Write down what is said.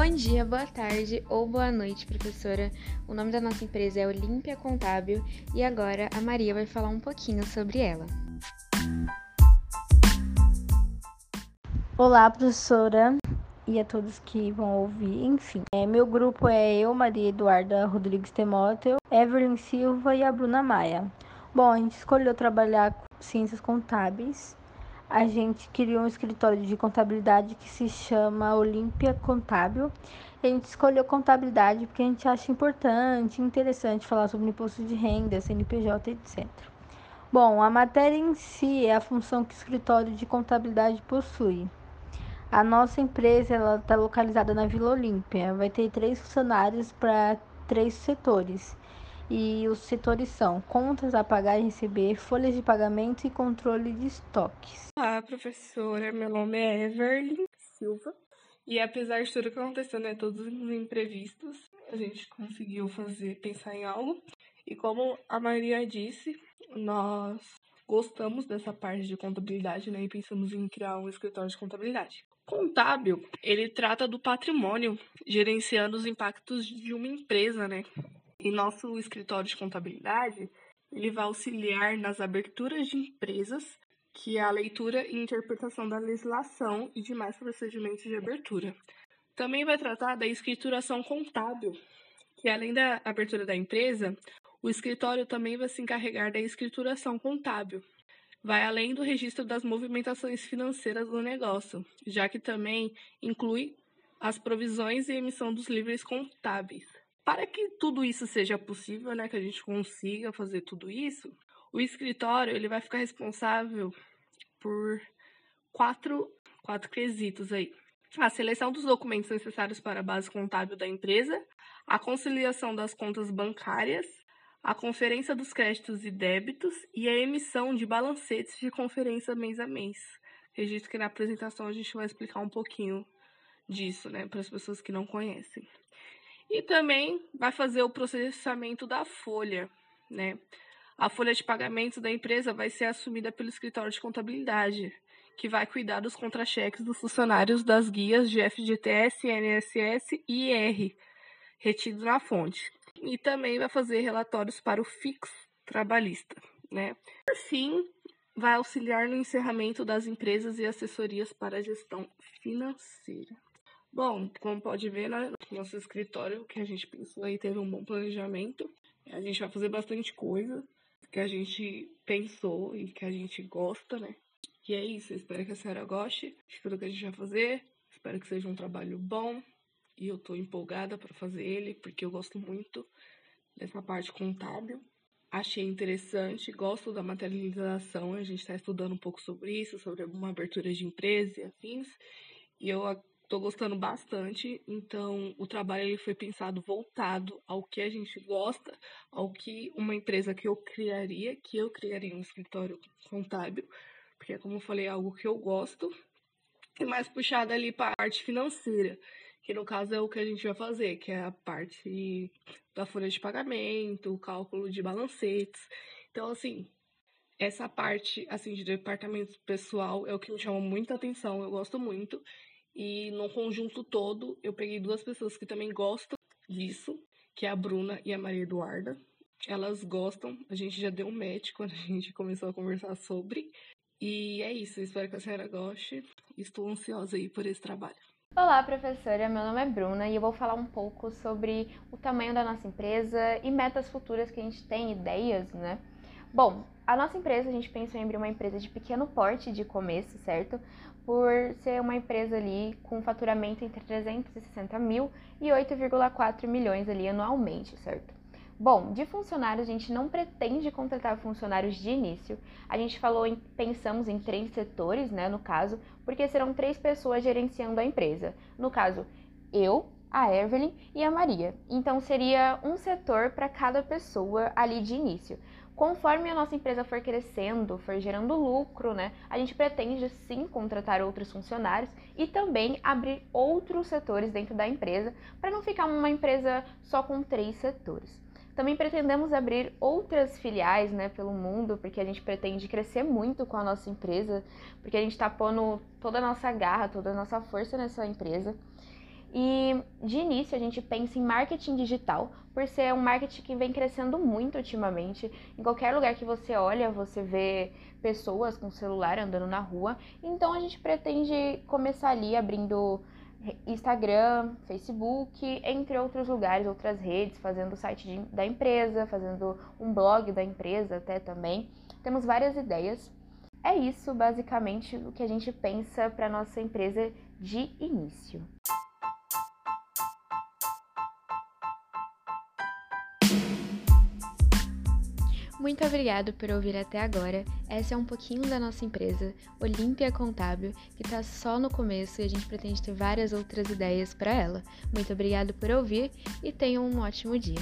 Bom dia, boa tarde ou boa noite, professora. O nome da nossa empresa é Olímpia Contábil e agora a Maria vai falar um pouquinho sobre ela. Olá, professora e a todos que vão ouvir. Enfim, é, meu grupo é eu, Maria Eduarda Rodrigues Temóteo, Evelyn Silva e a Bruna Maia. Bom, a gente escolheu trabalhar com ciências contábeis a gente criou um escritório de contabilidade que se chama Olímpia Contábil. a gente escolheu contabilidade porque a gente acha importante, interessante falar sobre imposto de renda, CNPJ, etc. Bom, a matéria em si é a função que o escritório de contabilidade possui. A nossa empresa está localizada na Vila Olímpia. Vai ter três funcionários para três setores e os setores são contas a pagar e receber, folhas de pagamento e controle de estoques. Olá, professora. Meu nome é Everly Silva. E apesar de tudo que aconteceu, né, todos os imprevistos, a gente conseguiu fazer, pensar em algo. E como a Maria disse, nós gostamos dessa parte de contabilidade, né, e pensamos em criar um escritório de contabilidade. Contábil, ele trata do patrimônio, gerenciando os impactos de uma empresa, né? E nosso escritório de contabilidade, ele vai auxiliar nas aberturas de empresas, que é a leitura e interpretação da legislação e demais procedimentos de abertura. Também vai tratar da escrituração contábil, que além da abertura da empresa, o escritório também vai se encarregar da escrituração contábil. Vai além do registro das movimentações financeiras do negócio, já que também inclui as provisões e emissão dos livros contábeis. Para que tudo isso seja possível, né, que a gente consiga fazer tudo isso, o escritório ele vai ficar responsável por quatro, quatro quesitos aí. A seleção dos documentos necessários para a base contábil da empresa, a conciliação das contas bancárias, a conferência dos créditos e débitos e a emissão de balancetes de conferência mês a mês. Registro que na apresentação a gente vai explicar um pouquinho disso, né, para as pessoas que não conhecem. E também vai fazer o processamento da folha, né? A folha de pagamento da empresa vai ser assumida pelo escritório de contabilidade, que vai cuidar dos contra-cheques dos funcionários das guias de FGTS, NSS e IR, retidos na fonte. E também vai fazer relatórios para o fixo trabalhista, né? Por fim, vai auxiliar no encerramento das empresas e assessorias para a gestão financeira. Bom, como pode ver, né, nosso escritório, que a gente pensou aí, teve um bom planejamento. A gente vai fazer bastante coisa que a gente pensou e que a gente gosta, né? E é isso, espero que a senhora goste de tudo que a gente vai fazer. Espero que seja um trabalho bom e eu tô empolgada para fazer ele, porque eu gosto muito dessa parte contábil. Achei interessante, gosto da materialização, a gente está estudando um pouco sobre isso, sobre alguma abertura de empresa e afins. E eu Estou gostando bastante, então o trabalho ele foi pensado voltado ao que a gente gosta, ao que uma empresa que eu criaria, que eu criaria um escritório contábil, porque como eu falei, é algo que eu gosto, e mais puxado ali para a parte financeira, que no caso é o que a gente vai fazer, que é a parte da folha de pagamento, o cálculo de balancetes. Então, assim, essa parte assim de departamento pessoal é o que me chama muita atenção, eu gosto muito. E no conjunto todo, eu peguei duas pessoas que também gostam disso, que é a Bruna e a Maria Eduarda. Elas gostam, a gente já deu um match quando a gente começou a conversar sobre. E é isso, espero que a senhora goste. Estou ansiosa aí por esse trabalho. Olá, professora. Meu nome é Bruna e eu vou falar um pouco sobre o tamanho da nossa empresa e metas futuras que a gente tem, ideias, né? Bom, a nossa empresa, a gente pensou em abrir uma empresa de pequeno porte de começo, certo? Por ser uma empresa ali com faturamento entre 360 mil e 8,4 milhões ali anualmente, certo? Bom, de funcionários a gente não pretende contratar funcionários de início. A gente falou em, pensamos em três setores, né, no caso, porque serão três pessoas gerenciando a empresa. No caso, eu, a Evelyn e a Maria. Então seria um setor para cada pessoa ali de início. Conforme a nossa empresa for crescendo, for gerando lucro, né, a gente pretende sim contratar outros funcionários e também abrir outros setores dentro da empresa, para não ficar uma empresa só com três setores. Também pretendemos abrir outras filiais né, pelo mundo, porque a gente pretende crescer muito com a nossa empresa, porque a gente está pondo toda a nossa garra, toda a nossa força nessa empresa. E de início a gente pensa em marketing digital, por ser um marketing que vem crescendo muito ultimamente. Em qualquer lugar que você olha, você vê pessoas com celular andando na rua. Então a gente pretende começar ali abrindo Instagram, Facebook, entre outros lugares, outras redes, fazendo o site de, da empresa, fazendo um blog da empresa até também. Temos várias ideias. É isso basicamente o que a gente pensa para nossa empresa de início. Muito obrigado por ouvir até agora. Essa é um pouquinho da nossa empresa, Olímpia Contábil, que está só no começo e a gente pretende ter várias outras ideias para ela. Muito obrigado por ouvir e tenham um ótimo dia.